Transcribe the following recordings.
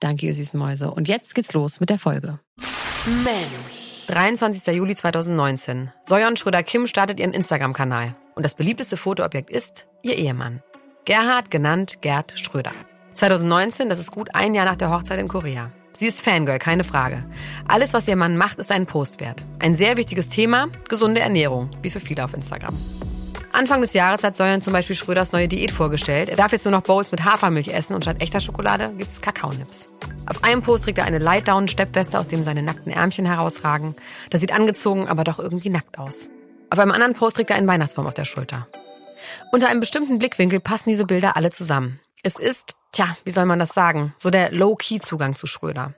Danke, ihr süßen Mäuse. Und jetzt geht's los mit der Folge. Mensch. 23. Juli 2019. Soyon Schröder-Kim startet ihren Instagram-Kanal. Und das beliebteste Fotoobjekt ist ihr Ehemann. Gerhard, genannt Gerd Schröder. 2019, das ist gut ein Jahr nach der Hochzeit in Korea. Sie ist Fangirl, keine Frage. Alles, was ihr Mann macht, ist einen Post wert. Ein sehr wichtiges Thema, gesunde Ernährung, wie für viele auf Instagram. Anfang des Jahres hat Sojan zum Beispiel Schröders neue Diät vorgestellt. Er darf jetzt nur noch Bowls mit Hafermilch essen und statt echter Schokolade gibt es Kakaonips. Auf einem Post trägt er eine Lightdown-Steppweste, aus dem seine nackten Ärmchen herausragen. Das sieht angezogen, aber doch irgendwie nackt aus. Auf einem anderen Post trägt er einen Weihnachtsbaum auf der Schulter. Unter einem bestimmten Blickwinkel passen diese Bilder alle zusammen. Es ist, tja, wie soll man das sagen, so der Low-Key-Zugang zu Schröder.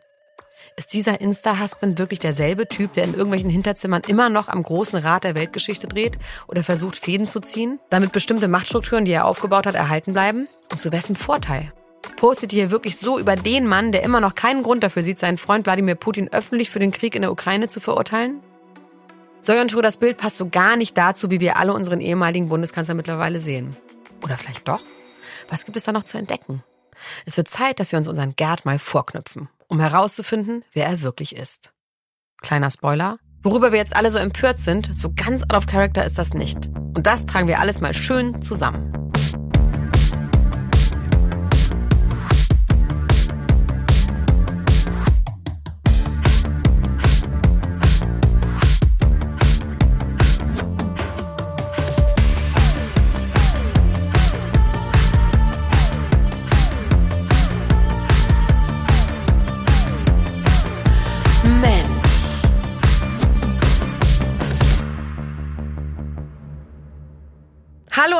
Ist dieser Insta-Husband wirklich derselbe Typ, der in irgendwelchen Hinterzimmern immer noch am großen Rad der Weltgeschichte dreht oder versucht, Fäden zu ziehen, damit bestimmte Machtstrukturen, die er aufgebaut hat, erhalten bleiben? Und zu wessen Vorteil? Postet ihr wirklich so über den Mann, der immer noch keinen Grund dafür sieht, seinen Freund Wladimir Putin öffentlich für den Krieg in der Ukraine zu verurteilen? Sojan das Bild passt so gar nicht dazu, wie wir alle unseren ehemaligen Bundeskanzler mittlerweile sehen. Oder vielleicht doch? Was gibt es da noch zu entdecken? Es wird Zeit, dass wir uns unseren Gerd mal vorknüpfen um herauszufinden, wer er wirklich ist. Kleiner Spoiler. Worüber wir jetzt alle so empört sind, so ganz out of character ist das nicht. Und das tragen wir alles mal schön zusammen.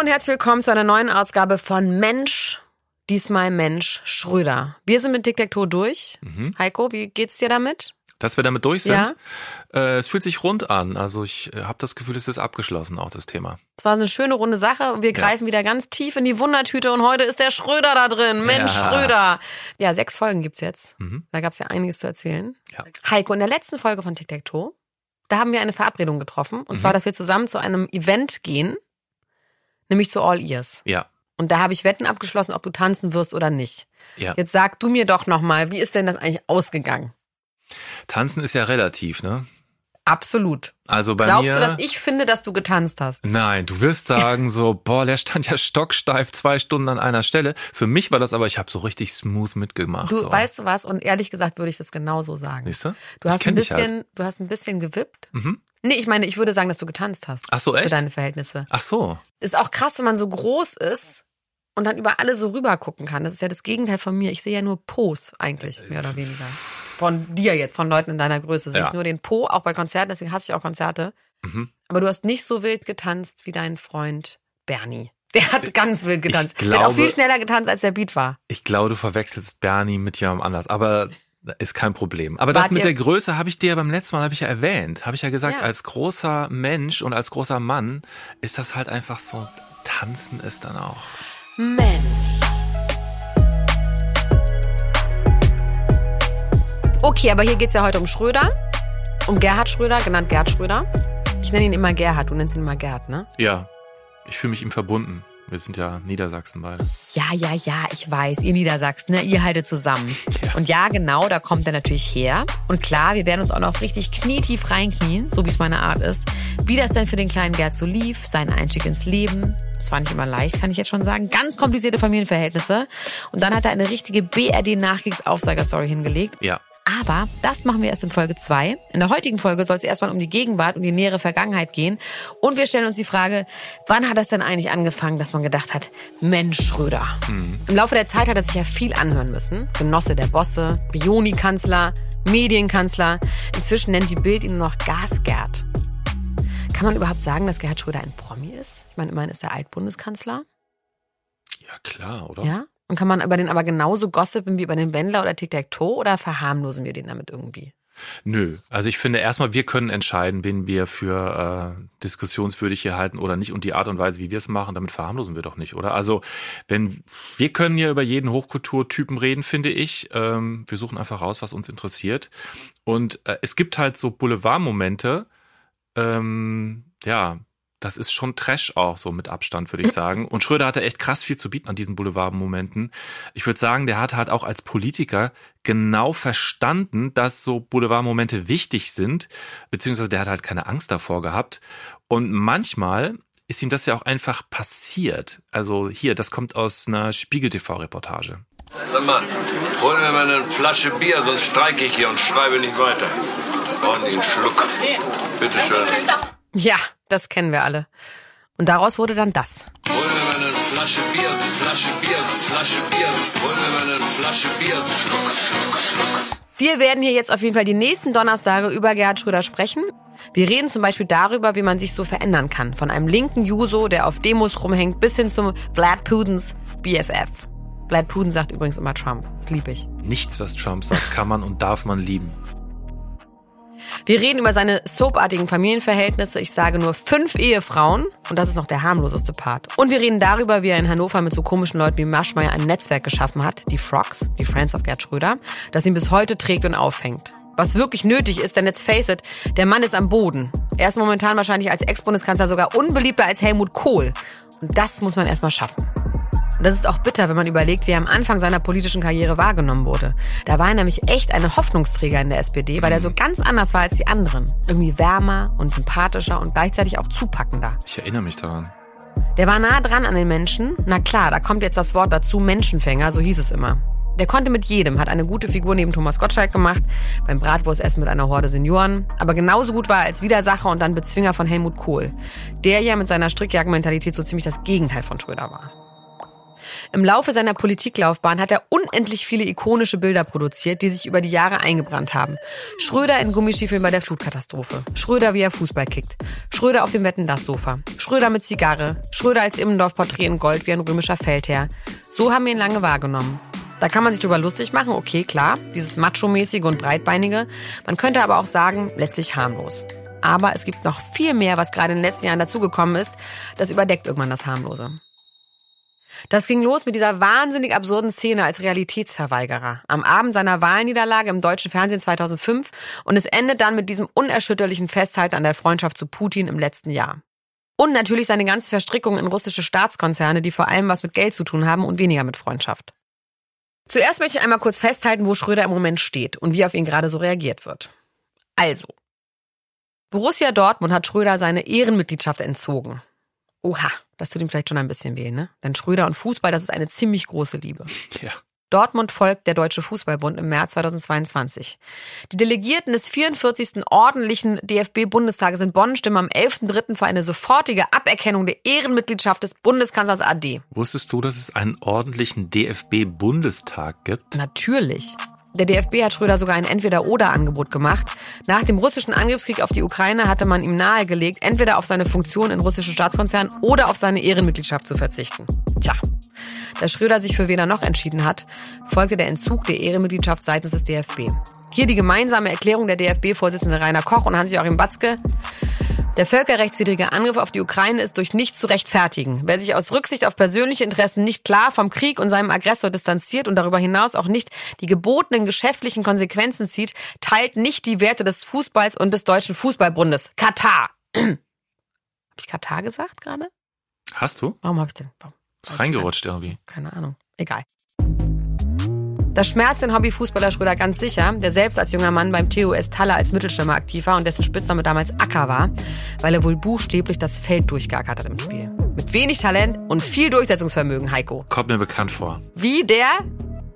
Und herzlich willkommen zu einer neuen Ausgabe von Mensch, diesmal Mensch Schröder. Wir sind mit Diktatur durch. Mhm. Heiko, wie geht's dir damit? Dass wir damit durch sind? Ja. Äh, es fühlt sich rund an. Also ich äh, habe das Gefühl, es ist abgeschlossen, auch das Thema. Es war eine schöne runde Sache und wir greifen ja. wieder ganz tief in die Wundertüte und heute ist der Schröder da drin. Mensch, ja. Schröder. Ja, sechs Folgen gibt's jetzt. Mhm. Da gab's ja einiges zu erzählen. Heiko, in der letzten Folge von Tic Tac Toe, da haben wir eine Verabredung getroffen. Und mhm. zwar, dass wir zusammen zu einem Event gehen nämlich zu All Ears. Ja. Und da habe ich Wetten abgeschlossen, ob du tanzen wirst oder nicht. Ja. Jetzt sag du mir doch nochmal, wie ist denn das eigentlich ausgegangen? Tanzen ist ja relativ, ne? Absolut. Also bei Glaubst mir, du, dass ich finde, dass du getanzt hast? Nein, du wirst sagen so, boah, der stand ja stocksteif zwei Stunden an einer Stelle. Für mich war das aber, ich habe so richtig smooth mitgemacht. Du so. weißt du was? Und ehrlich gesagt würde ich das genauso sagen. Siehst du? Du hast ein bisschen, halt. du hast ein bisschen gewippt. Mhm. Nee, ich meine, ich würde sagen, dass du getanzt hast. Ach so, echt? Für deine Verhältnisse. Ach so. Ist auch krass, wenn man so groß ist und dann über alle so rüber gucken kann. Das ist ja das Gegenteil von mir. Ich sehe ja nur Pos eigentlich, mehr oder weniger. Von dir jetzt, von Leuten in deiner Größe. Sehe ja. ich nur den Po, auch bei Konzerten, deswegen hasse ich auch Konzerte. Mhm. Aber du hast nicht so wild getanzt wie dein Freund Bernie. Der hat ganz wild getanzt. Ich glaube, der hat auch viel schneller getanzt, als der Beat war. Ich glaube, du verwechselst Bernie mit jemandem anders. Aber ist kein Problem. Aber Wart das mit der Größe habe ich dir beim letzten Mal habe ich ja erwähnt. Habe ich ja gesagt, ja. als großer Mensch und als großer Mann ist das halt einfach so, tanzen ist dann auch. Mensch. Okay, aber hier geht es ja heute um Schröder. Um Gerhard Schröder, genannt Gerd Schröder. Ich nenne ihn immer Gerhard, du nennst ihn immer Gerd, ne? Ja. Ich fühle mich ihm verbunden. Wir sind ja Niedersachsen beide. Ja, ja, ja, ich weiß, ihr Niedersachsen, ne? ihr haltet zusammen. Ja. Und ja, genau, da kommt er natürlich her. Und klar, wir werden uns auch noch richtig knietief reinknien, so wie es meine Art ist. Wie das denn für den kleinen Gerd so lief, sein Einstieg ins Leben. Das war nicht immer leicht, kann ich jetzt schon sagen. Ganz komplizierte Familienverhältnisse. Und dann hat er eine richtige BRD-Nachkriegsaufsager-Story hingelegt. Ja. Aber das machen wir erst in Folge 2. In der heutigen Folge soll es erstmal um die Gegenwart und die nähere Vergangenheit gehen. Und wir stellen uns die Frage, wann hat das denn eigentlich angefangen, dass man gedacht hat, Mensch, Schröder. Mhm. Im Laufe der Zeit hat er sich ja viel anhören müssen. Genosse der Bosse, Bioni-Kanzler, Medienkanzler. Inzwischen nennt die Bild ihn nur noch Gasgerd. Kann man überhaupt sagen, dass Gerhard Schröder ein Promi ist? Ich meine, immerhin ist er Altbundeskanzler. Ja, klar, oder? Ja? Und kann man über den aber genauso gossipen wie über den Wendler oder Tic-Tac-Toe oder verharmlosen wir den damit irgendwie? Nö, also ich finde erstmal, wir können entscheiden, wen wir für äh, diskussionswürdig hier halten oder nicht und die Art und Weise, wie wir es machen, damit verharmlosen wir doch nicht, oder? Also wenn wir können ja über jeden Hochkulturtypen reden, finde ich. Ähm, wir suchen einfach raus, was uns interessiert und äh, es gibt halt so Boulevardmomente, ähm, ja, das ist schon Trash auch so mit Abstand, würde ich sagen. Und Schröder hatte echt krass viel zu bieten an diesen Boulevardmomenten. Ich würde sagen, der hat halt auch als Politiker genau verstanden, dass so Boulevardmomente wichtig sind, beziehungsweise der hat halt keine Angst davor gehabt. Und manchmal ist ihm das ja auch einfach passiert. Also hier, das kommt aus einer Spiegel-TV-Reportage. Sag mal, hol mir mal eine Flasche Bier, sonst streike ich hier und schreibe nicht weiter. Ordentlich einen Schluck. Bitteschön. Ja, das kennen wir alle. Und daraus wurde dann das. Hol mir mal eine Flasche Bier, Flasche Bier, Flasche Bier. Hol mir mal eine Flasche Bier, Schluck, Schluck, Schluck. Wir werden hier jetzt auf jeden Fall die nächsten Donnerstage über Gerhard Schröder sprechen. Wir reden zum Beispiel darüber, wie man sich so verändern kann. Von einem linken Juso, der auf Demos rumhängt, bis hin zum Vlad Putins BFF. Vlad Putin sagt übrigens immer Trump. Das liebe ich. Nichts, was Trump sagt, kann man und darf man lieben. Wir reden über seine soapartigen Familienverhältnisse. Ich sage nur fünf Ehefrauen. Und das ist noch der harmloseste Part. Und wir reden darüber, wie er in Hannover mit so komischen Leuten wie Maschmeyer ein Netzwerk geschaffen hat, die Frogs, die Friends of Gerd Schröder, das ihn bis heute trägt und auffängt. Was wirklich nötig ist, denn let's face it, der Mann ist am Boden. Er ist momentan wahrscheinlich als Ex-Bundeskanzler sogar unbeliebter als Helmut Kohl. Und das muss man erstmal schaffen. Und das ist auch bitter, wenn man überlegt, wie er am Anfang seiner politischen Karriere wahrgenommen wurde. Da war er nämlich echt ein Hoffnungsträger in der SPD, weil er so ganz anders war als die anderen. Irgendwie wärmer und sympathischer und gleichzeitig auch zupackender. Ich erinnere mich daran. Der war nah dran an den Menschen. Na klar, da kommt jetzt das Wort dazu, Menschenfänger, so hieß es immer. Der konnte mit jedem, hat eine gute Figur neben Thomas Gottschalk gemacht, beim Bratwurstessen mit einer Horde Senioren, aber genauso gut war er als Widersacher und dann Bezwinger von Helmut Kohl, der ja mit seiner Strickjagdmentalität so ziemlich das Gegenteil von Schröder war. Im Laufe seiner Politiklaufbahn hat er unendlich viele ikonische Bilder produziert, die sich über die Jahre eingebrannt haben. Schröder in Gummistiefeln bei der Flutkatastrophe. Schröder, wie er Fußball kickt. Schröder auf dem Wetten-Das-Sofa. Schröder mit Zigarre. Schröder als Immendorf-Porträt in Gold wie ein römischer Feldherr. So haben wir ihn lange wahrgenommen. Da kann man sich drüber lustig machen, okay, klar, dieses Macho-mäßige und breitbeinige. Man könnte aber auch sagen, letztlich harmlos. Aber es gibt noch viel mehr, was gerade in den letzten Jahren dazugekommen ist. Das überdeckt irgendwann das Harmlose. Das ging los mit dieser wahnsinnig absurden Szene als Realitätsverweigerer am Abend seiner Wahlniederlage im deutschen Fernsehen 2005 und es endet dann mit diesem unerschütterlichen Festhalten an der Freundschaft zu Putin im letzten Jahr. Und natürlich seine ganze Verstrickung in russische Staatskonzerne, die vor allem was mit Geld zu tun haben und weniger mit Freundschaft. Zuerst möchte ich einmal kurz festhalten, wo Schröder im Moment steht und wie auf ihn gerade so reagiert wird. Also, Borussia Dortmund hat Schröder seine Ehrenmitgliedschaft entzogen. Oha, das tut ihm vielleicht schon ein bisschen weh, ne? Denn Schröder und Fußball, das ist eine ziemlich große Liebe. Ja. Dortmund folgt der Deutsche Fußballbund im März 2022. Die Delegierten des 44. ordentlichen DFB-Bundestages in Bonn stimmen am 11.3. für eine sofortige Aberkennung der Ehrenmitgliedschaft des Bundeskanzlers AD. Wusstest du, dass es einen ordentlichen DFB-Bundestag gibt? Natürlich. Der DFB hat Schröder sogar ein Entweder-Oder-Angebot gemacht. Nach dem russischen Angriffskrieg auf die Ukraine hatte man ihm nahegelegt, entweder auf seine Funktion in russischen Staatskonzernen oder auf seine Ehrenmitgliedschaft zu verzichten. Tja, da Schröder sich für weder noch entschieden hat, folgte der Entzug der Ehrenmitgliedschaft seitens des DFB. Hier die gemeinsame Erklärung der DFB-Vorsitzende Rainer Koch und Hans-Joachim Batzke. Der völkerrechtswidrige Angriff auf die Ukraine ist durch nichts zu rechtfertigen. Wer sich aus Rücksicht auf persönliche Interessen nicht klar vom Krieg und seinem Aggressor distanziert und darüber hinaus auch nicht die gebotenen geschäftlichen Konsequenzen zieht, teilt nicht die Werte des Fußballs und des Deutschen Fußballbundes. Katar. Habe ich Katar gesagt gerade? Hast du? Warum habe ich denn? Warum? Ist reingerutscht irgendwie. Keine Ahnung. Egal. Das schmerzt den Hobbyfußballer Schröder ganz sicher, der selbst als junger Mann beim TUS Talle als Mittelstürmer aktiv war und dessen Spitzname damals Acker war, weil er wohl buchstäblich das Feld durchgeackert hat im Spiel. Mit wenig Talent und viel Durchsetzungsvermögen, Heiko. Kommt mir bekannt vor. Wie der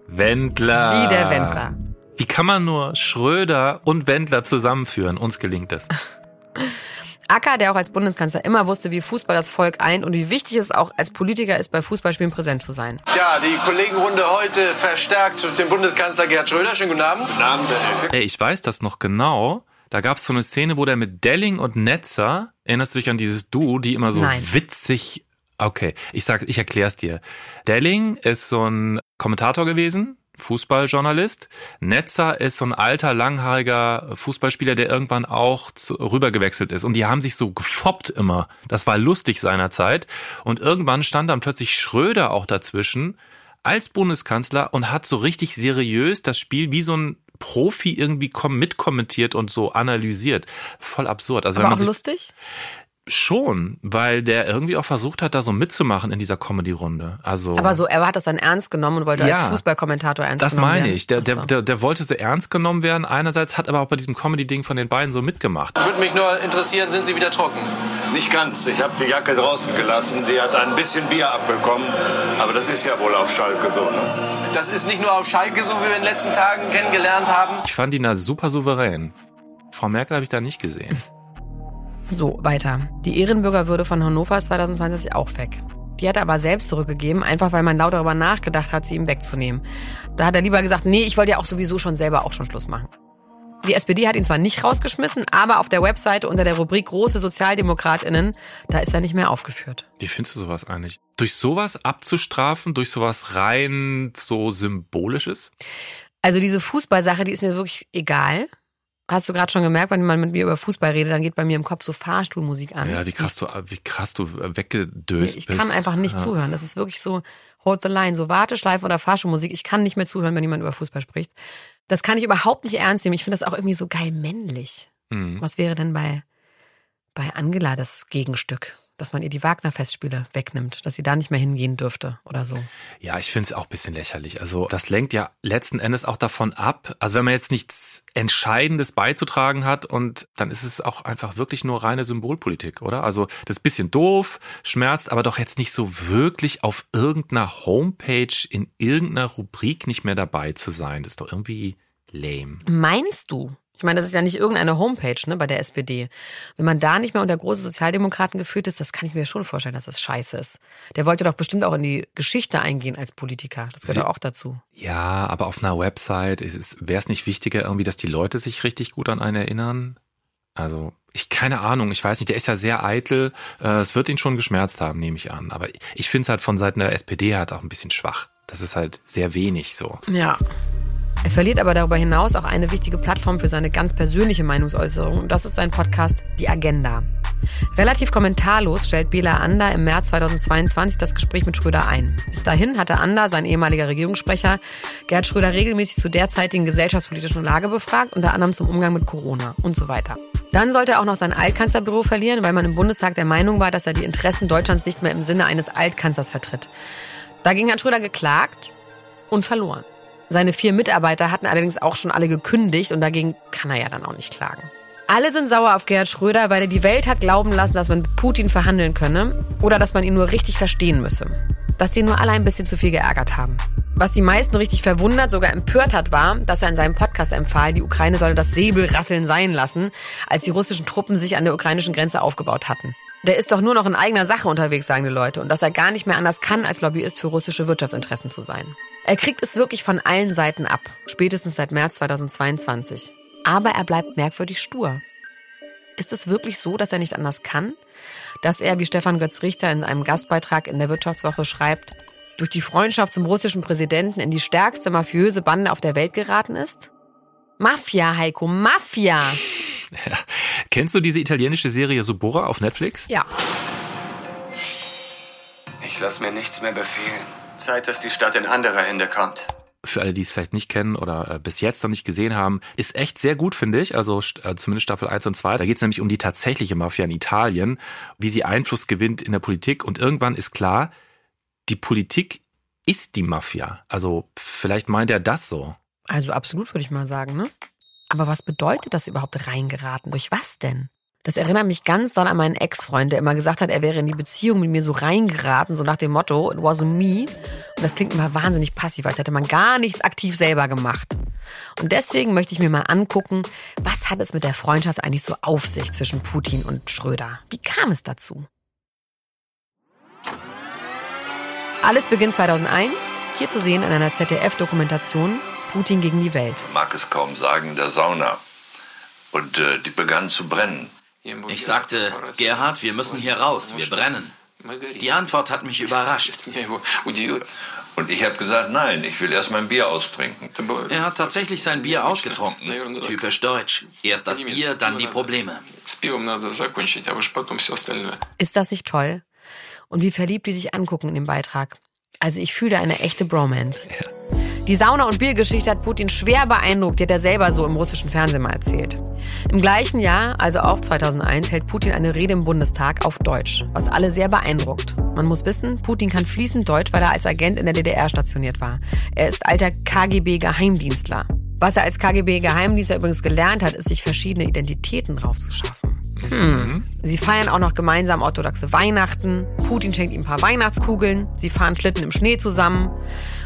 Wendler. Wie der Wendler. Wie kann man nur Schröder und Wendler zusammenführen? Uns gelingt es. Acker, der auch als Bundeskanzler immer wusste, wie Fußball das Volk eint und wie wichtig es auch als Politiker ist, bei Fußballspielen präsent zu sein. Tja, die Kollegenrunde heute verstärkt durch den Bundeskanzler Gerhard Schröder. Schönen guten Abend. Guten Abend. Ey, ich weiß das noch genau. Da gab es so eine Szene, wo der mit Delling und Netzer, erinnerst du dich an dieses Duo, die immer so Nein. witzig Okay, ich sag, ich erklär's dir. Delling ist so ein Kommentator gewesen Fußballjournalist. Netzer ist so ein alter, langhaariger Fußballspieler, der irgendwann auch zu, rübergewechselt ist. Und die haben sich so gefoppt immer. Das war lustig seinerzeit. Und irgendwann stand dann plötzlich Schröder auch dazwischen als Bundeskanzler und hat so richtig seriös das Spiel wie so ein Profi irgendwie mitkommentiert und so analysiert. Voll absurd. Also Aber wenn man auch lustig? Schon, weil der irgendwie auch versucht hat, da so mitzumachen in dieser Comedy-Runde. Also, aber so, er hat das dann ernst genommen und wollte ja, als Fußballkommentator ernst das genommen werden. Das meine ich. Der, der, der, der wollte so ernst genommen werden. Einerseits hat aber auch bei diesem Comedy-Ding von den beiden so mitgemacht. Würde mich nur interessieren, sind Sie wieder trocken? Nicht ganz. Ich habe die Jacke draußen gelassen. Die hat ein bisschen Bier abbekommen. Aber das ist ja wohl auf Schalke so. Ne? Das ist nicht nur auf Schalke so, wie wir in den letzten Tagen kennengelernt haben. Ich fand ihn da super souverän. Frau Merkel habe ich da nicht gesehen. So, weiter. Die Ehrenbürgerwürde von Hannover ist 2020 auch weg. Die hat er aber selbst zurückgegeben, einfach weil man laut darüber nachgedacht hat, sie ihm wegzunehmen. Da hat er lieber gesagt, nee, ich wollte ja auch sowieso schon selber auch schon Schluss machen. Die SPD hat ihn zwar nicht rausgeschmissen, aber auf der Webseite unter der Rubrik Große SozialdemokratInnen, da ist er nicht mehr aufgeführt. Wie findest du sowas eigentlich? Durch sowas abzustrafen, durch sowas rein so Symbolisches? Also diese Fußballsache, die ist mir wirklich egal. Hast du gerade schon gemerkt, wenn man mit mir über Fußball redet, dann geht bei mir im Kopf so Fahrstuhlmusik an. Ja, wie krass du, wie krass du weggedöst ich bist. Ich kann einfach nicht ja. zuhören. Das ist wirklich so hold the line, so Warteschleife oder Fahrstuhlmusik. Ich kann nicht mehr zuhören, wenn jemand über Fußball spricht. Das kann ich überhaupt nicht ernst nehmen. Ich finde das auch irgendwie so geil männlich. Mhm. Was wäre denn bei, bei Angela das Gegenstück? Dass man ihr die Wagner-Festspiele wegnimmt, dass sie da nicht mehr hingehen dürfte oder so. Ja, ich finde es auch ein bisschen lächerlich. Also das lenkt ja letzten Endes auch davon ab. Also wenn man jetzt nichts Entscheidendes beizutragen hat und dann ist es auch einfach wirklich nur reine Symbolpolitik, oder? Also das ist ein bisschen doof, schmerzt, aber doch jetzt nicht so wirklich auf irgendeiner Homepage in irgendeiner Rubrik nicht mehr dabei zu sein. Das ist doch irgendwie lame. Meinst du? Ich meine, das ist ja nicht irgendeine Homepage ne, bei der SPD. Wenn man da nicht mehr unter große Sozialdemokraten geführt ist, das kann ich mir schon vorstellen, dass das scheiße ist. Der wollte doch bestimmt auch in die Geschichte eingehen als Politiker. Das gehört Sie, auch dazu. Ja, aber auf einer Website wäre es nicht wichtiger, irgendwie, dass die Leute sich richtig gut an einen erinnern? Also, ich keine Ahnung, ich weiß nicht, der ist ja sehr eitel. Äh, es wird ihn schon geschmerzt haben, nehme ich an. Aber ich finde es halt von Seiten der SPD halt auch ein bisschen schwach. Das ist halt sehr wenig so. Ja. Er verliert aber darüber hinaus auch eine wichtige Plattform für seine ganz persönliche Meinungsäußerung und das ist sein Podcast Die Agenda. Relativ kommentarlos stellt Bela Ander im März 2022 das Gespräch mit Schröder ein. Bis dahin hatte Ander, sein ehemaliger Regierungssprecher, Gerd Schröder regelmäßig zu derzeitigen gesellschaftspolitischen Lage befragt, unter anderem zum Umgang mit Corona und so weiter. Dann sollte er auch noch sein Altkanzlerbüro verlieren, weil man im Bundestag der Meinung war, dass er die Interessen Deutschlands nicht mehr im Sinne eines Altkanzlers vertritt. Dagegen hat Schröder geklagt und verloren. Seine vier Mitarbeiter hatten allerdings auch schon alle gekündigt und dagegen kann er ja dann auch nicht klagen. Alle sind sauer auf Gerhard Schröder, weil er die Welt hat glauben lassen, dass man mit Putin verhandeln könne oder dass man ihn nur richtig verstehen müsse. Dass sie nur alle ein bisschen zu viel geärgert haben. Was die meisten richtig verwundert, sogar empört hat, war, dass er in seinem Podcast empfahl, die Ukraine solle das Säbelrasseln sein lassen, als die russischen Truppen sich an der ukrainischen Grenze aufgebaut hatten. Der ist doch nur noch in eigener Sache unterwegs, sagen die Leute, und dass er gar nicht mehr anders kann, als Lobbyist für russische Wirtschaftsinteressen zu sein. Er kriegt es wirklich von allen Seiten ab, spätestens seit März 2022. Aber er bleibt merkwürdig stur. Ist es wirklich so, dass er nicht anders kann? Dass er, wie Stefan Götz Richter in einem Gastbeitrag in der Wirtschaftswoche schreibt, durch die Freundschaft zum russischen Präsidenten in die stärkste mafiöse Bande auf der Welt geraten ist? Mafia, Heiko, Mafia! Ja. Kennst du diese italienische Serie Subora auf Netflix? Ja. Ich lass mir nichts mehr befehlen. Zeit, dass die Stadt in andere Hände kommt. Für alle, die es vielleicht nicht kennen oder äh, bis jetzt noch nicht gesehen haben, ist echt sehr gut, finde ich. Also äh, zumindest Staffel 1 und 2. Da geht es nämlich um die tatsächliche Mafia in Italien, wie sie Einfluss gewinnt in der Politik. Und irgendwann ist klar, die Politik ist die Mafia. Also vielleicht meint er das so. Also absolut, würde ich mal sagen, ne? Aber was bedeutet das überhaupt reingeraten? Durch was denn? Das erinnert mich ganz doll an meinen Ex-Freund, der immer gesagt hat, er wäre in die Beziehung mit mir so reingeraten, so nach dem Motto, it wasn't me. Und das klingt immer wahnsinnig passiv, als hätte man gar nichts aktiv selber gemacht. Und deswegen möchte ich mir mal angucken, was hat es mit der Freundschaft eigentlich so auf sich zwischen Putin und Schröder? Wie kam es dazu? Alles beginnt 2001, hier zu sehen in einer ZDF-Dokumentation Putin gegen die Welt. Man mag es kaum sagen, der Sauna. Und äh, die begann zu brennen. Ich sagte, Gerhard, wir müssen hier raus, wir brennen. Die Antwort hat mich überrascht. Und ich habe gesagt, nein, ich will erst mein Bier austrinken. Er hat tatsächlich sein Bier ausgetrunken. Typisch deutsch. Erst das Bier, dann die Probleme. Ist das nicht toll? Und wie verliebt die sich angucken in dem Beitrag. Also ich fühle eine echte Bromance. Ja. Die Sauna- und Biergeschichte hat Putin schwer beeindruckt, die hat er selber so im russischen Fernsehen mal erzählt. Im gleichen Jahr, also auch 2001, hält Putin eine Rede im Bundestag auf Deutsch, was alle sehr beeindruckt. Man muss wissen, Putin kann fließend Deutsch, weil er als Agent in der DDR stationiert war. Er ist alter KGB-Geheimdienstler. Was er als KGB-Geheimdienstler übrigens gelernt hat, ist, sich verschiedene Identitäten draufzuschaffen. Hm. Sie feiern auch noch gemeinsam orthodoxe Weihnachten. Putin schenkt ihm ein paar Weihnachtskugeln. Sie fahren Schlitten im Schnee zusammen.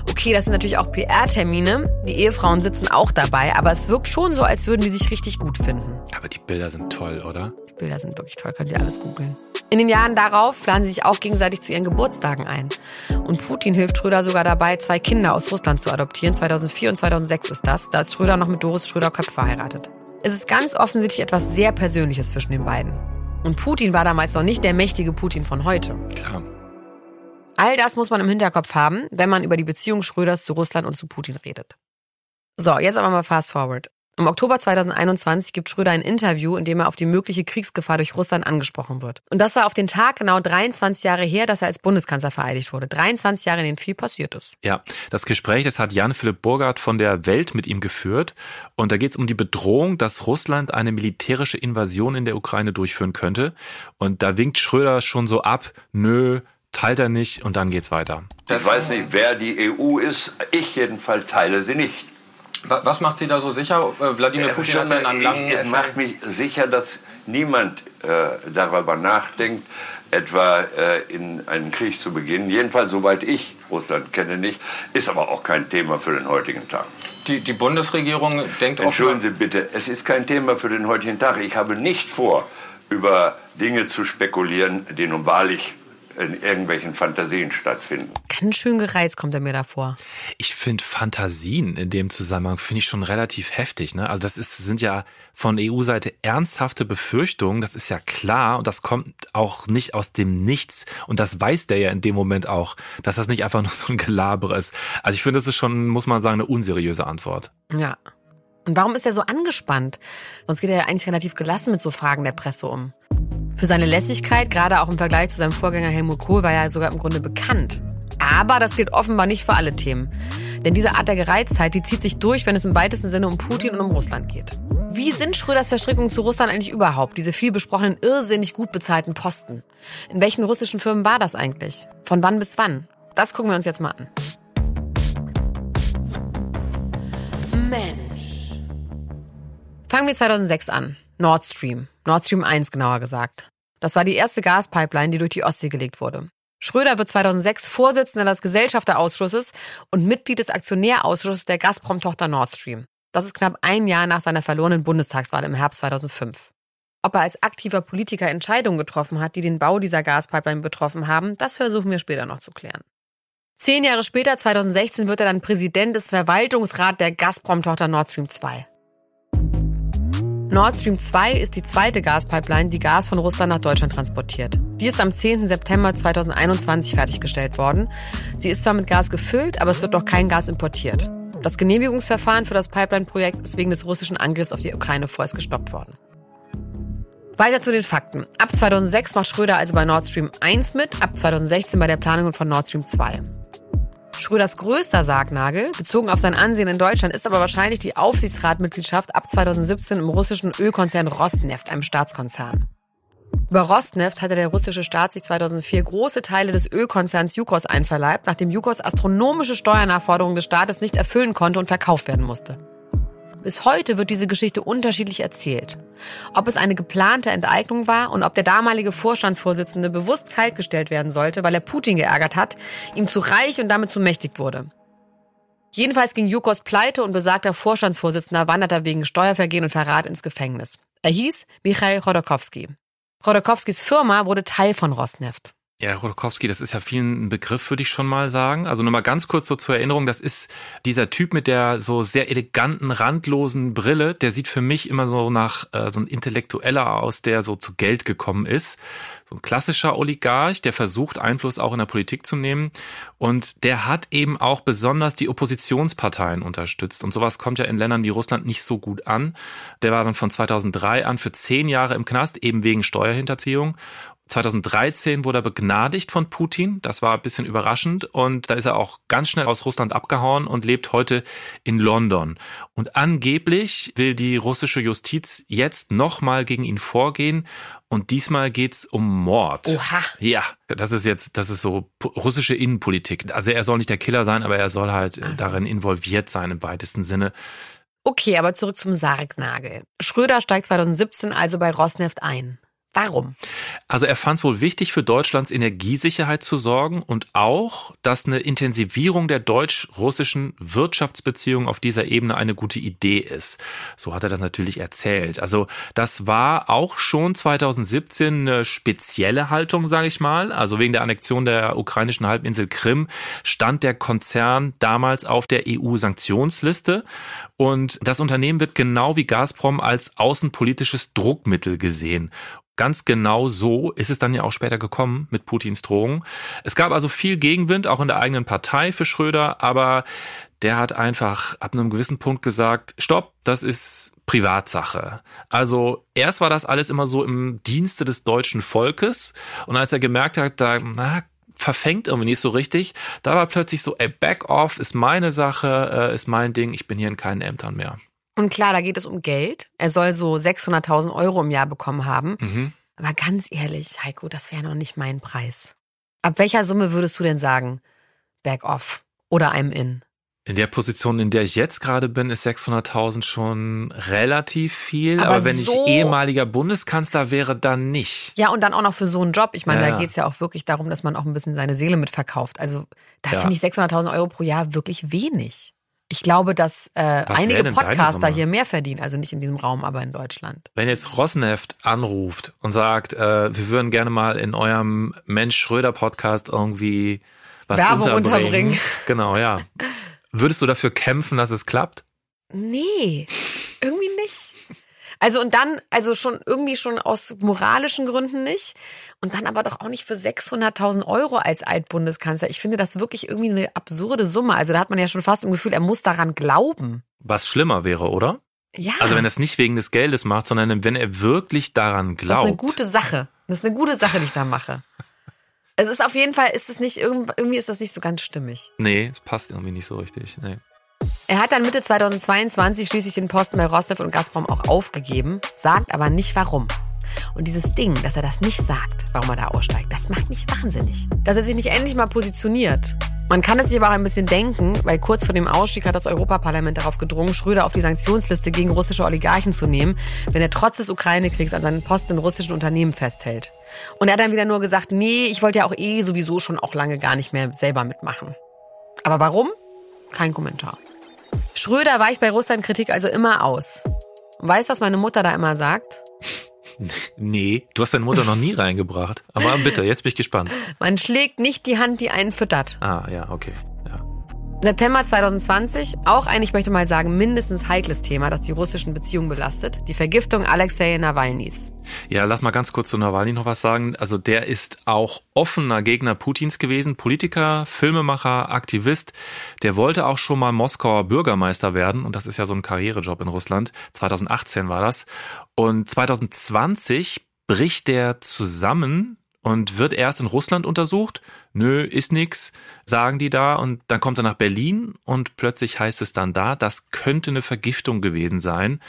Okay, das sind natürlich auch PR-Termine. Die Ehefrauen sitzen auch dabei, aber es wirkt schon so, als würden die sich richtig gut finden. Aber die Bilder sind toll, oder? Die Bilder sind wirklich toll, könnt ihr alles googeln. In den Jahren darauf planen sie sich auch gegenseitig zu ihren Geburtstagen ein. Und Putin hilft Schröder sogar dabei, zwei Kinder aus Russland zu adoptieren. 2004 und 2006 ist das. Da ist Schröder noch mit Doris Schröder-Köpf verheiratet. Es ist ganz offensichtlich etwas sehr Persönliches zwischen den beiden. Und Putin war damals noch nicht der mächtige Putin von heute. Klar. All das muss man im Hinterkopf haben, wenn man über die Beziehung Schröders zu Russland und zu Putin redet. So, jetzt aber mal fast forward. Im Oktober 2021 gibt Schröder ein Interview, in dem er auf die mögliche Kriegsgefahr durch Russland angesprochen wird. Und das war auf den Tag genau 23 Jahre her, dass er als Bundeskanzler vereidigt wurde. 23 Jahre, in denen viel passiert ist. Ja, das Gespräch, das hat Jan-Philipp Burgard von der Welt mit ihm geführt. Und da geht es um die Bedrohung, dass Russland eine militärische Invasion in der Ukraine durchführen könnte. Und da winkt Schröder schon so ab, nö, teilt er nicht und dann geht's weiter. Ich weiß nicht, wer die EU ist. Ich jedenfalls teile sie nicht. Was macht Sie da so sicher? Äh, Wladimir Putin hat ja einen langen... Es macht mich sicher, dass niemand äh, darüber nachdenkt, etwa äh, in einen Krieg zu beginnen. Jedenfalls, soweit ich Russland kenne, nicht. Ist aber auch kein Thema für den heutigen Tag. Die, die Bundesregierung denkt auch... Entschuldigen Sie bitte, es ist kein Thema für den heutigen Tag. Ich habe nicht vor, über Dinge zu spekulieren, die nun wahrlich in irgendwelchen Fantasien stattfinden. Ganz schön gereizt kommt er mir davor. Ich finde Fantasien in dem Zusammenhang finde ich schon relativ heftig. Ne? Also das ist, sind ja von EU-Seite ernsthafte Befürchtungen, das ist ja klar und das kommt auch nicht aus dem Nichts und das weiß der ja in dem Moment auch, dass das nicht einfach nur so ein Gelaber ist. Also ich finde, das ist schon, muss man sagen, eine unseriöse Antwort. Ja. Und warum ist er so angespannt? Sonst geht er ja eigentlich relativ gelassen mit so Fragen der Presse um. Für seine Lässigkeit, gerade auch im Vergleich zu seinem Vorgänger Helmut Kohl, war er sogar im Grunde bekannt. Aber das gilt offenbar nicht für alle Themen. Denn diese Art der Gereiztheit, die zieht sich durch, wenn es im weitesten Sinne um Putin und um Russland geht. Wie sind Schröders Verstrickungen zu Russland eigentlich überhaupt? Diese viel besprochenen, irrsinnig gut bezahlten Posten. In welchen russischen Firmen war das eigentlich? Von wann bis wann? Das gucken wir uns jetzt mal an. Mensch. Fangen wir 2006 an. Nord Stream. Nord Stream 1 genauer gesagt. Das war die erste Gaspipeline, die durch die Ostsee gelegt wurde. Schröder wird 2006 Vorsitzender des Gesellschafterausschusses und Mitglied des Aktionärausschusses der Gazprom-Tochter Nord Stream. Das ist knapp ein Jahr nach seiner verlorenen Bundestagswahl im Herbst 2005. Ob er als aktiver Politiker Entscheidungen getroffen hat, die den Bau dieser Gaspipeline betroffen haben, das versuchen wir später noch zu klären. Zehn Jahre später, 2016, wird er dann Präsident des Verwaltungsrats der Gazprom-Tochter Nord Stream 2. Nord Stream 2 ist die zweite Gaspipeline, die Gas von Russland nach Deutschland transportiert. Die ist am 10. September 2021 fertiggestellt worden. Sie ist zwar mit Gas gefüllt, aber es wird noch kein Gas importiert. Das Genehmigungsverfahren für das Pipeline-Projekt ist wegen des russischen Angriffs auf die Ukraine vorerst gestoppt worden. Weiter zu den Fakten. Ab 2006 macht Schröder also bei Nord Stream 1 mit, ab 2016 bei der Planung von Nord Stream 2. Schröders größter Sargnagel, bezogen auf sein Ansehen in Deutschland, ist aber wahrscheinlich die Aufsichtsratmitgliedschaft ab 2017 im russischen Ölkonzern Rosneft, einem Staatskonzern. Über Rosneft hatte der russische Staat sich 2004 große Teile des Ölkonzerns Yukos einverleibt, nachdem Yukos astronomische Steuernachforderungen des Staates nicht erfüllen konnte und verkauft werden musste. Bis heute wird diese Geschichte unterschiedlich erzählt. Ob es eine geplante Enteignung war und ob der damalige Vorstandsvorsitzende bewusst kaltgestellt werden sollte, weil er Putin geärgert hat, ihm zu reich und damit zu mächtig wurde. Jedenfalls ging Jukos pleite und besagter Vorstandsvorsitzender wanderte wegen Steuervergehen und Verrat ins Gefängnis. Er hieß Michail Chodorkowski. Chodorkowskis Firma wurde Teil von Rosneft. Ja, Rodokowski, das ist ja vielen ein Begriff, würde ich schon mal sagen. Also nur mal ganz kurz so zur Erinnerung, das ist dieser Typ mit der so sehr eleganten, randlosen Brille, der sieht für mich immer so nach äh, so ein Intellektueller aus, der so zu Geld gekommen ist. So ein klassischer Oligarch, der versucht, Einfluss auch in der Politik zu nehmen. Und der hat eben auch besonders die Oppositionsparteien unterstützt. Und sowas kommt ja in Ländern wie Russland nicht so gut an. Der war dann von 2003 an für zehn Jahre im Knast, eben wegen Steuerhinterziehung. 2013 wurde er begnadigt von Putin. Das war ein bisschen überraschend. Und da ist er auch ganz schnell aus Russland abgehauen und lebt heute in London. Und angeblich will die russische Justiz jetzt nochmal gegen ihn vorgehen. Und diesmal geht's um Mord. Oha. Ja, das ist jetzt, das ist so russische Innenpolitik. Also er soll nicht der Killer sein, aber er soll halt also. darin involviert sein im weitesten Sinne. Okay, aber zurück zum Sargnagel. Schröder steigt 2017 also bei Rosneft ein. Warum? Also er fand es wohl wichtig, für Deutschlands Energiesicherheit zu sorgen und auch, dass eine Intensivierung der deutsch-russischen Wirtschaftsbeziehungen auf dieser Ebene eine gute Idee ist. So hat er das natürlich erzählt. Also das war auch schon 2017 eine spezielle Haltung, sage ich mal. Also wegen der Annexion der ukrainischen Halbinsel Krim stand der Konzern damals auf der EU-Sanktionsliste und das Unternehmen wird genau wie Gazprom als außenpolitisches Druckmittel gesehen ganz genau so ist es dann ja auch später gekommen mit Putins Drohung. Es gab also viel Gegenwind, auch in der eigenen Partei für Schröder, aber der hat einfach ab einem gewissen Punkt gesagt, stopp, das ist Privatsache. Also erst war das alles immer so im Dienste des deutschen Volkes und als er gemerkt hat, da na, verfängt irgendwie nicht so richtig, da war plötzlich so, ey, back off, ist meine Sache, äh, ist mein Ding, ich bin hier in keinen Ämtern mehr. Und klar, da geht es um Geld. Er soll so 600.000 Euro im Jahr bekommen haben. Mhm. Aber ganz ehrlich, Heiko, das wäre noch nicht mein Preis. Ab welcher Summe würdest du denn sagen, back off oder I'm in? In der Position, in der ich jetzt gerade bin, ist 600.000 schon relativ viel. Aber, aber wenn so ich ehemaliger Bundeskanzler wäre, dann nicht. Ja, und dann auch noch für so einen Job. Ich meine, ja, da geht es ja auch wirklich darum, dass man auch ein bisschen seine Seele mitverkauft. Also da ja. finde ich 600.000 Euro pro Jahr wirklich wenig. Ich glaube, dass äh, einige Podcaster hier mehr verdienen, also nicht in diesem Raum, aber in Deutschland. Wenn jetzt Rosneft anruft und sagt, äh, wir würden gerne mal in eurem Mensch Schröder Podcast irgendwie was Werbung unterbringen. unterbringen. Genau, ja. Würdest du dafür kämpfen, dass es klappt? Nee, irgendwie nicht. Also und dann, also schon irgendwie schon aus moralischen Gründen nicht. Und dann aber doch auch nicht für 600.000 Euro als Altbundeskanzler. Ich finde das wirklich irgendwie eine absurde Summe. Also da hat man ja schon fast im Gefühl, er muss daran glauben. Was schlimmer wäre, oder? Ja. Also wenn er es nicht wegen des Geldes macht, sondern wenn er wirklich daran glaubt. Das ist eine gute Sache. Das ist eine gute Sache, die ich da mache. Es ist auf jeden Fall, ist es nicht, irgendwie ist das nicht so ganz stimmig. Nee, es passt irgendwie nicht so richtig. Nee. Er hat dann Mitte 2022 schließlich den Posten bei Rostov und Gazprom auch aufgegeben, sagt aber nicht warum. Und dieses Ding, dass er das nicht sagt, warum er da aussteigt, das macht mich wahnsinnig. Dass er sich nicht endlich mal positioniert. Man kann es sich aber auch ein bisschen denken, weil kurz vor dem Ausstieg hat das Europaparlament darauf gedrungen, Schröder auf die Sanktionsliste gegen russische Oligarchen zu nehmen, wenn er trotz des Ukraine-Kriegs an seinen Posten in russischen Unternehmen festhält. Und er hat dann wieder nur gesagt, nee, ich wollte ja auch eh sowieso schon auch lange gar nicht mehr selber mitmachen. Aber warum? Kein Kommentar. Schröder weicht bei Russland-Kritik also immer aus. Weißt du, was meine Mutter da immer sagt? Nee, du hast deine Mutter noch nie reingebracht. Aber bitte, jetzt bin ich gespannt. Man schlägt nicht die Hand, die einen füttert. Ah, ja, okay. September 2020, auch ein, ich möchte mal sagen, mindestens heikles Thema, das die russischen Beziehungen belastet, die Vergiftung Alexei Nawalnys. Ja, lass mal ganz kurz zu Nawalny noch was sagen. Also der ist auch offener Gegner Putins gewesen, Politiker, Filmemacher, Aktivist. Der wollte auch schon mal Moskauer Bürgermeister werden und das ist ja so ein Karrierejob in Russland. 2018 war das. Und 2020 bricht der zusammen und wird erst in Russland untersucht. Nö, ist nix, sagen die da. Und dann kommt er nach Berlin und plötzlich heißt es dann da, das könnte eine Vergiftung gewesen sein.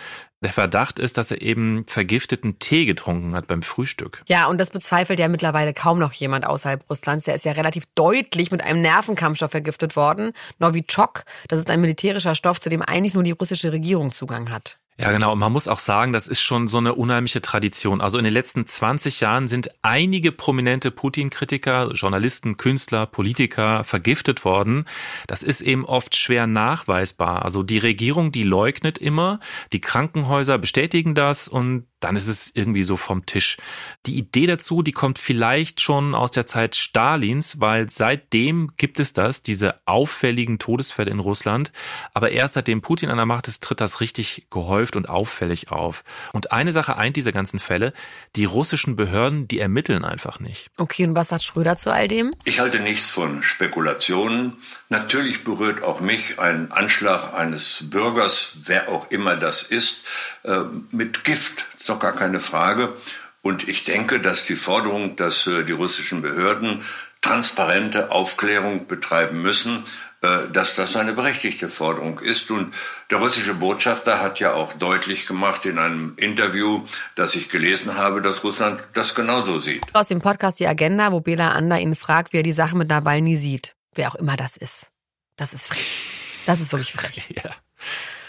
Der Verdacht ist, dass er eben vergifteten Tee getrunken hat beim Frühstück. Ja, und das bezweifelt ja mittlerweile kaum noch jemand außerhalb Russlands. Der ist ja relativ deutlich mit einem Nervenkampfstoff vergiftet worden. Novichok, das ist ein militärischer Stoff, zu dem eigentlich nur die russische Regierung Zugang hat. Ja, genau. Und man muss auch sagen, das ist schon so eine unheimliche Tradition. Also in den letzten 20 Jahren sind einige prominente Putin-Kritiker, Journalisten, Künstler, Politiker vergiftet worden. Das ist eben oft schwer nachweisbar. Also die Regierung, die leugnet immer, die Krankenhäuser bestätigen das und dann ist es irgendwie so vom Tisch. Die Idee dazu, die kommt vielleicht schon aus der Zeit Stalins, weil seitdem gibt es das, diese auffälligen Todesfälle in Russland. Aber erst seitdem Putin an der Macht ist, tritt das richtig gehäuft und auffällig auf. Und eine Sache eint diese ganzen Fälle, die russischen Behörden, die ermitteln einfach nicht. Okay, und was sagt Schröder zu all dem? Ich halte nichts von Spekulationen. Natürlich berührt auch mich ein Anschlag eines Bürgers, wer auch immer das ist, äh, mit Gift doch gar keine Frage. Und ich denke, dass die Forderung, dass äh, die russischen Behörden transparente Aufklärung betreiben müssen, äh, dass das eine berechtigte Forderung ist. Und der russische Botschafter hat ja auch deutlich gemacht in einem Interview, das ich gelesen habe, dass Russland das genauso sieht. Aus dem Podcast Die Agenda, wo Bela Ander ihn fragt, wie er die Sache mit Nawalny sieht. Wer auch immer das ist. Das ist frech. Das ist wirklich frech. ja.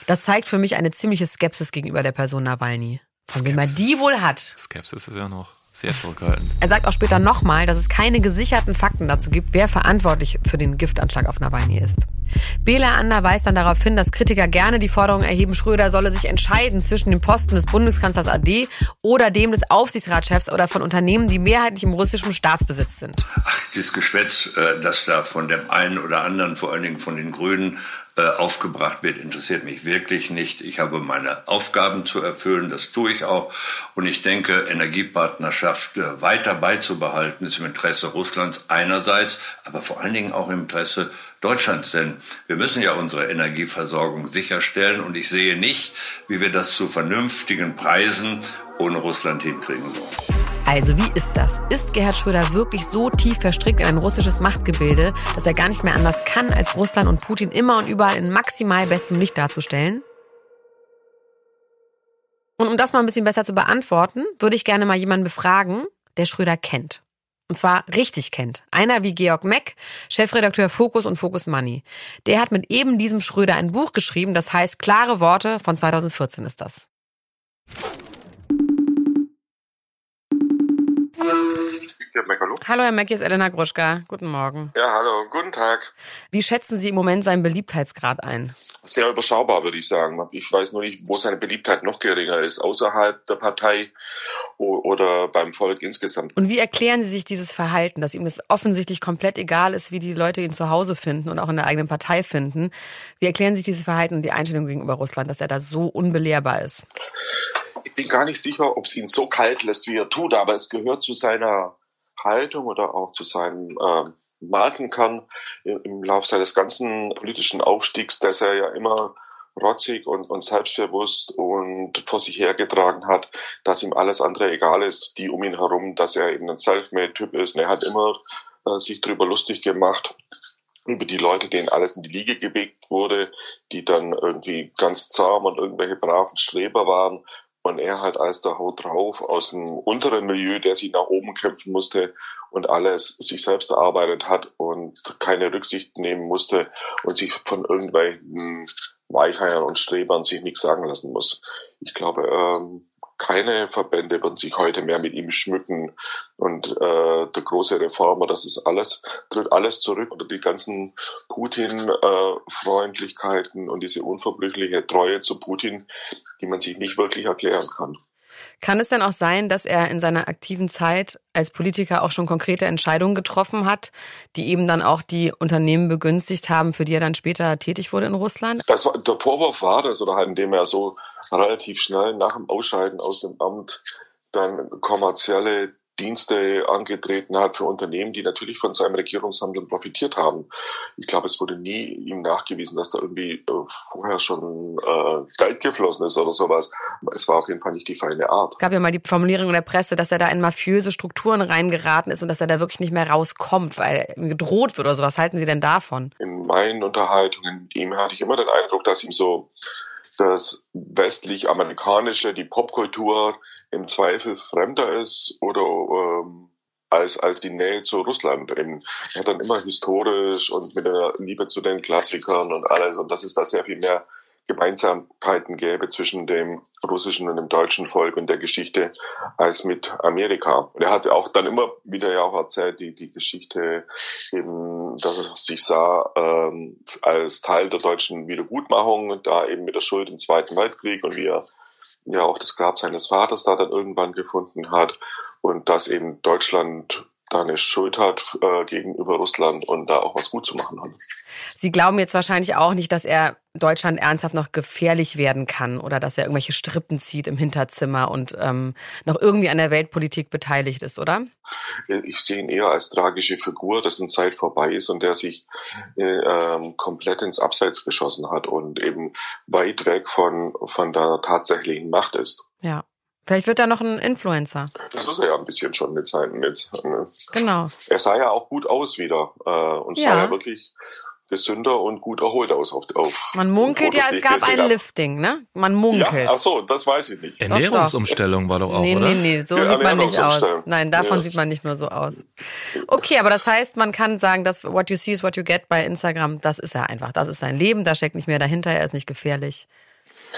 Das zeigt für mich eine ziemliche Skepsis gegenüber der Person Nawalny. Von wem er die wohl hat. Skepsis ist ja noch sehr zurückhaltend. Er sagt auch später nochmal, dass es keine gesicherten Fakten dazu gibt, wer verantwortlich für den Giftanschlag auf Nawalny ist. Bela Ander weist dann darauf hin, dass Kritiker gerne die Forderung erheben, Schröder solle sich entscheiden zwischen dem Posten des Bundeskanzlers AD oder dem des Aufsichtsratschefs oder von Unternehmen, die mehrheitlich im russischen Staatsbesitz sind. Ach, dieses Geschwätz, äh, das da von dem einen oder anderen, vor allen Dingen von den Grünen, äh, aufgebracht wird, interessiert mich wirklich nicht. Ich habe meine Aufgaben zu erfüllen, das tue ich auch. Und ich denke, Energiepartnerschaft äh, weiter beizubehalten, ist im Interesse Russlands einerseits, aber vor allen Dingen auch im Interesse Deutschlands. Denn wir müssen ja unsere Energieversorgung sicherstellen. Und ich sehe nicht, wie wir das zu vernünftigen Preisen ohne Russland hinkriegen sollen. Also wie ist das? Ist Gerhard Schröder wirklich so tief verstrickt in ein russisches Machtgebilde, dass er gar nicht mehr anders kann, als Russland und Putin immer und überall in maximal bestem Licht darzustellen? Und um das mal ein bisschen besser zu beantworten, würde ich gerne mal jemanden befragen, der Schröder kennt. Und zwar richtig kennt. Einer wie Georg Meck, Chefredakteur Focus und Focus Money. Der hat mit eben diesem Schröder ein Buch geschrieben, das heißt Klare Worte von 2014 ist das. Herr Meck, hallo. Hallo, Herr Meck, hier ist Elena Gruschka. Guten Morgen. Ja, hallo, guten Tag. Wie schätzen Sie im Moment seinen Beliebtheitsgrad ein? Sehr überschaubar, würde ich sagen. Ich weiß nur nicht, wo seine Beliebtheit noch geringer ist, außerhalb der Partei oder beim Volk insgesamt. Und wie erklären Sie sich dieses Verhalten, dass ihm das offensichtlich komplett egal ist, wie die Leute ihn zu Hause finden und auch in der eigenen Partei finden? Wie erklären Sie sich dieses Verhalten und die Einstellung gegenüber Russland, dass er da so unbelehrbar ist? Ich bin gar nicht sicher, ob es ihn so kalt lässt, wie er tut, aber es gehört zu seiner Haltung oder auch zu seinem äh, Markenkern im, im Laufe seines ganzen politischen Aufstiegs, dass er ja immer rotzig und, und selbstbewusst und vor sich hergetragen hat, dass ihm alles andere egal ist, die um ihn herum, dass er eben ein Selfmade-Typ ist. Und er hat immer äh, sich darüber lustig gemacht, über die Leute, denen alles in die Liege gebegt wurde, die dann irgendwie ganz zahm und irgendwelche braven Streber waren und er halt als der Haut drauf aus dem unteren Milieu, der sich nach oben kämpfen musste und alles sich selbst erarbeitet hat und keine Rücksicht nehmen musste und sich von irgendwelchen Weicheiern und Strebern sich nichts sagen lassen muss. Ich glaube, ähm, keine Verbände würden sich heute mehr mit ihm schmücken. Und äh, der große Reformer, das ist alles, tritt alles zurück unter die ganzen Putin-Freundlichkeiten äh, und diese unverbrüchliche Treue zu Putin, die man sich nicht wirklich erklären kann. Kann es denn auch sein, dass er in seiner aktiven Zeit als Politiker auch schon konkrete Entscheidungen getroffen hat, die eben dann auch die Unternehmen begünstigt haben, für die er dann später tätig wurde in Russland? Das war, der Vorwurf war das, oder halt indem er so relativ schnell nach dem Ausscheiden aus dem Amt dann kommerzielle Dienste angetreten hat für Unternehmen, die natürlich von seinem Regierungshandeln profitiert haben. Ich glaube, es wurde nie ihm nachgewiesen, dass da irgendwie äh, vorher schon äh, Geld geflossen ist oder sowas. Es war auf jeden Fall nicht die feine Art. Es gab ja mal die Formulierung in der Presse, dass er da in mafiöse Strukturen reingeraten ist und dass er da wirklich nicht mehr rauskommt, weil ihm gedroht wird oder so. Was halten Sie denn davon? In meinen Unterhaltungen mit ihm hatte ich immer den Eindruck, dass ihm so das westlich-amerikanische, die Popkultur im Zweifel fremder ist oder ähm, als, als die Nähe zu Russland. Er hat dann immer historisch und mit der Liebe zu den Klassikern und alles und dass es da sehr viel mehr Gemeinsamkeiten gäbe zwischen dem russischen und dem deutschen Volk und der Geschichte als mit Amerika. Und er hat auch dann immer wieder ja auch erzählt, die, die Geschichte eben, dass er sich sah ähm, als Teil der deutschen Wiedergutmachung, da eben mit der Schuld im Zweiten Weltkrieg und wie er ja auch das Grab seines Vaters da dann irgendwann gefunden hat und dass eben Deutschland da eine Schuld hat äh, gegenüber Russland und da auch was gut zu machen hat. Sie glauben jetzt wahrscheinlich auch nicht, dass er Deutschland ernsthaft noch gefährlich werden kann oder dass er irgendwelche Strippen zieht im Hinterzimmer und ähm, noch irgendwie an der Weltpolitik beteiligt ist, oder? Ich sehe ihn eher als tragische Figur, dessen Zeit vorbei ist und der sich äh, ähm, komplett ins Abseits geschossen hat und eben weit weg von, von der tatsächlichen Macht ist. Ja. Vielleicht wird er noch ein Influencer. Das ist er ja ein bisschen schon mit seinen mit. Ne? Genau. Er sah ja auch gut aus wieder äh, und ja. sah ja wirklich gesünder und gut erholt aus auf, auf Man munkelt ja, es gab ein Lifting, ne? Man munkelt. Ja, ach so, das weiß ich nicht. Ernährungsumstellung war doch auch, nee, oder? Nee, nee, so ja, sieht man nicht aus. Nein, davon ja. sieht man nicht nur so aus. Okay, aber das heißt, man kann sagen, dass what you see is what you get bei Instagram, das ist er einfach. Das ist sein Leben, da steckt nicht mehr dahinter, er ist nicht gefährlich.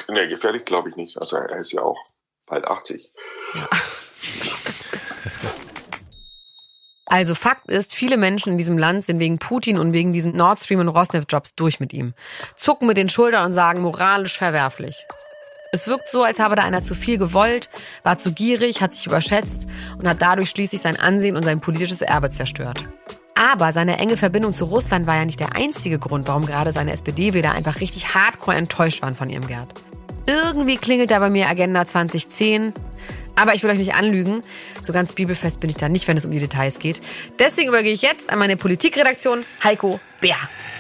Nee, gefährlich glaube ich nicht. Also er ist ja auch bald 80. Ja. Also Fakt ist, viele Menschen in diesem Land sind wegen Putin und wegen diesen Nord Stream und Rosneft-Jobs durch mit ihm. Zucken mit den Schultern und sagen moralisch verwerflich. Es wirkt so, als habe da einer zu viel gewollt, war zu gierig, hat sich überschätzt und hat dadurch schließlich sein Ansehen und sein politisches Erbe zerstört. Aber seine enge Verbindung zu Russland war ja nicht der einzige Grund, warum gerade seine SPD-Wähler einfach richtig hardcore enttäuscht waren von ihrem Gerd. Irgendwie klingelt da bei mir Agenda 2010. Aber ich will euch nicht anlügen. So ganz bibelfest bin ich da nicht, wenn es um die Details geht. Deswegen übergehe ich jetzt an meine Politikredaktion Heiko Bär.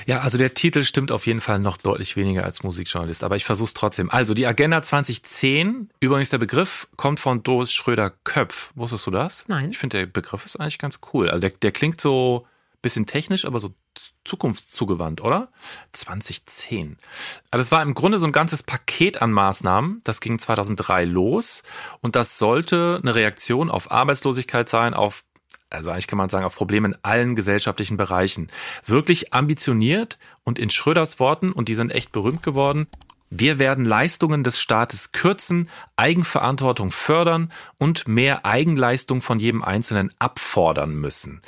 Ja, also der Titel stimmt auf jeden Fall noch deutlich weniger als Musikjournalist, aber ich versuche es trotzdem. Also die Agenda 2010, übrigens der Begriff kommt von Doris Schröder-Köpf. Wusstest du das? Nein. Ich finde, der Begriff ist eigentlich ganz cool. Also der, der klingt so bisschen technisch, aber so zukunftszugewandt, oder? 2010. Also es war im Grunde so ein ganzes Paket an Maßnahmen. Das ging 2003 los und das sollte eine Reaktion auf Arbeitslosigkeit sein, auf also eigentlich kann man sagen, auf Probleme in allen gesellschaftlichen Bereichen. Wirklich ambitioniert und in Schröders Worten, und die sind echt berühmt geworden, wir werden Leistungen des Staates kürzen, Eigenverantwortung fördern und mehr Eigenleistung von jedem Einzelnen abfordern müssen.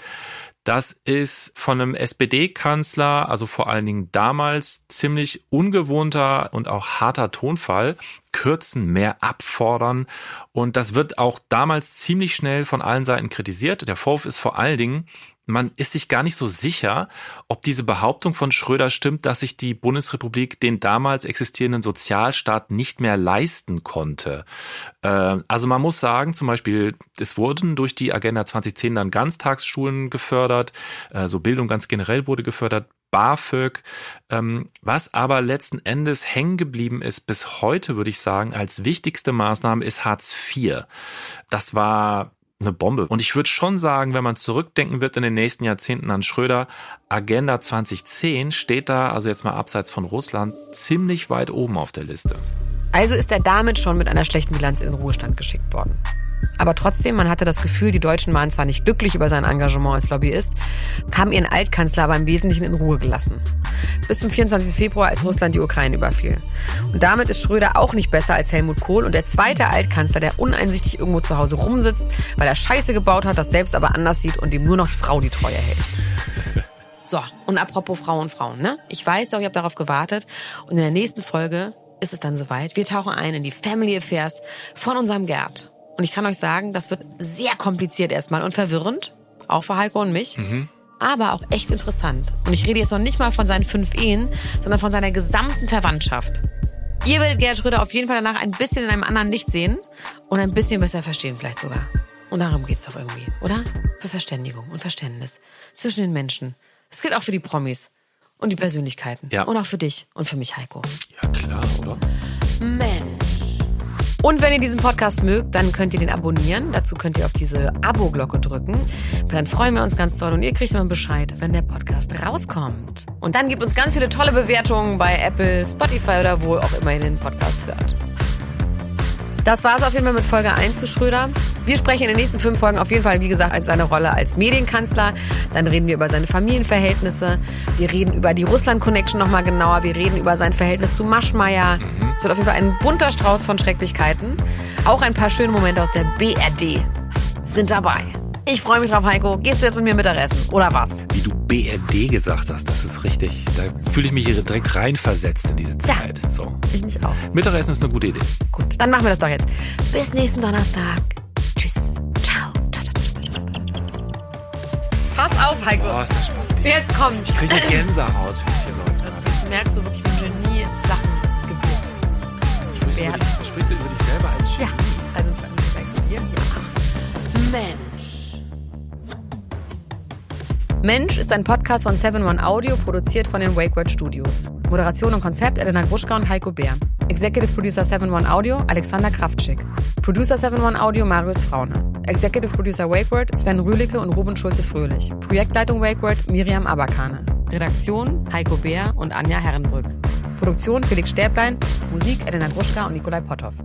Das ist von einem SPD-Kanzler, also vor allen Dingen damals, ziemlich ungewohnter und auch harter Tonfall. Kürzen, mehr abfordern. Und das wird auch damals ziemlich schnell von allen Seiten kritisiert. Der Vorwurf ist vor allen Dingen, man ist sich gar nicht so sicher, ob diese Behauptung von Schröder stimmt, dass sich die Bundesrepublik den damals existierenden Sozialstaat nicht mehr leisten konnte. Äh, also man muss sagen, zum Beispiel, es wurden durch die Agenda 2010 dann Ganztagsschulen gefördert, äh, so Bildung ganz generell wurde gefördert, BAföG, ähm, was aber letzten Endes hängen geblieben ist bis heute, würde ich sagen, als wichtigste Maßnahme ist Hartz IV. Das war eine Bombe. Und ich würde schon sagen, wenn man zurückdenken wird in den nächsten Jahrzehnten an Schröder, Agenda 2010 steht da, also jetzt mal abseits von Russland, ziemlich weit oben auf der Liste. Also ist er damit schon mit einer schlechten Bilanz in den Ruhestand geschickt worden. Aber trotzdem, man hatte das Gefühl, die Deutschen waren zwar nicht glücklich über sein Engagement als Lobbyist, haben ihren Altkanzler aber im Wesentlichen in Ruhe gelassen. Bis zum 24. Februar, als Russland die Ukraine überfiel. Und damit ist Schröder auch nicht besser als Helmut Kohl und der zweite Altkanzler, der uneinsichtig irgendwo zu Hause rumsitzt, weil er Scheiße gebaut hat, das selbst aber anders sieht und dem nur noch die Frau die Treue hält. So, und apropos Frauen und Frauen, ne? Ich weiß doch, ihr habt darauf gewartet. Und in der nächsten Folge ist es dann soweit. Wir tauchen ein in die Family Affairs von unserem Gerd. Und ich kann euch sagen, das wird sehr kompliziert erstmal und verwirrend, auch für Heiko und mich. Mhm. Aber auch echt interessant. Und ich rede jetzt noch nicht mal von seinen fünf Ehen, sondern von seiner gesamten Verwandtschaft. Ihr werdet Gerd Schröder auf jeden Fall danach ein bisschen in einem anderen Licht sehen und ein bisschen besser verstehen vielleicht sogar. Und darum geht's doch irgendwie, oder? Für Verständigung und Verständnis zwischen den Menschen. Das gilt auch für die Promis und die Persönlichkeiten. Ja. Und auch für dich und für mich, Heiko. Ja, klar, oder? Und wenn ihr diesen Podcast mögt, dann könnt ihr den abonnieren. Dazu könnt ihr auf diese Abo-Glocke drücken. Dann freuen wir uns ganz toll und ihr kriegt immer Bescheid, wenn der Podcast rauskommt. Und dann gibt uns ganz viele tolle Bewertungen bei Apple, Spotify oder wo auch immer ihr den Podcast hört. Das war es auf jeden Fall mit Folge 1 zu Schröder. Wir sprechen in den nächsten fünf Folgen auf jeden Fall, wie gesagt, als seine Rolle als Medienkanzler. Dann reden wir über seine Familienverhältnisse. Wir reden über die Russland-Connection nochmal genauer. Wir reden über sein Verhältnis zu Maschmeyer. Mhm. Es wird auf jeden Fall ein bunter Strauß von Schrecklichkeiten. Auch ein paar schöne Momente aus der BRD sind dabei. Ich freue mich drauf, Heiko. Gehst du jetzt mit mir Mittagessen oder was? Wie du BRD gesagt hast, das ist richtig. Da fühle ich mich direkt reinversetzt in diese Zeit. Ja, so. Ich mich auch. Mittagessen ist eine gute Idee. Gut, dann machen wir das doch jetzt. Bis nächsten Donnerstag. Tschüss. Ciao. Pass auf, Heiko. Oh, ist das spannend. Jetzt kommt. Ich kriege eine Gänsehaut, wie es hier läuft. Jetzt merkst du wirklich, wie ein Genie Sachen gewinnt. Sprichst, sprichst du über dich selber als Genie? Ja, also im Vergleich zu dir? Ja. Mensch ist ein Podcast von 7-One Audio, produziert von den WakeWord Studios. Moderation und Konzept Elena Gruschka und Heiko Bär. Executive Producer 7-One Audio Alexander Kraftschick. Producer 7-One Audio Marius Fraune. Executive Producer WakeWord Sven Rühlicke und Ruben Schulze-Fröhlich. Projektleitung WakeWord Miriam Abakane. Redaktion Heiko Bär und Anja Herrenbrück. Produktion Felix Stäblein. Musik Elena Gruschka und Nikolai Potthoff.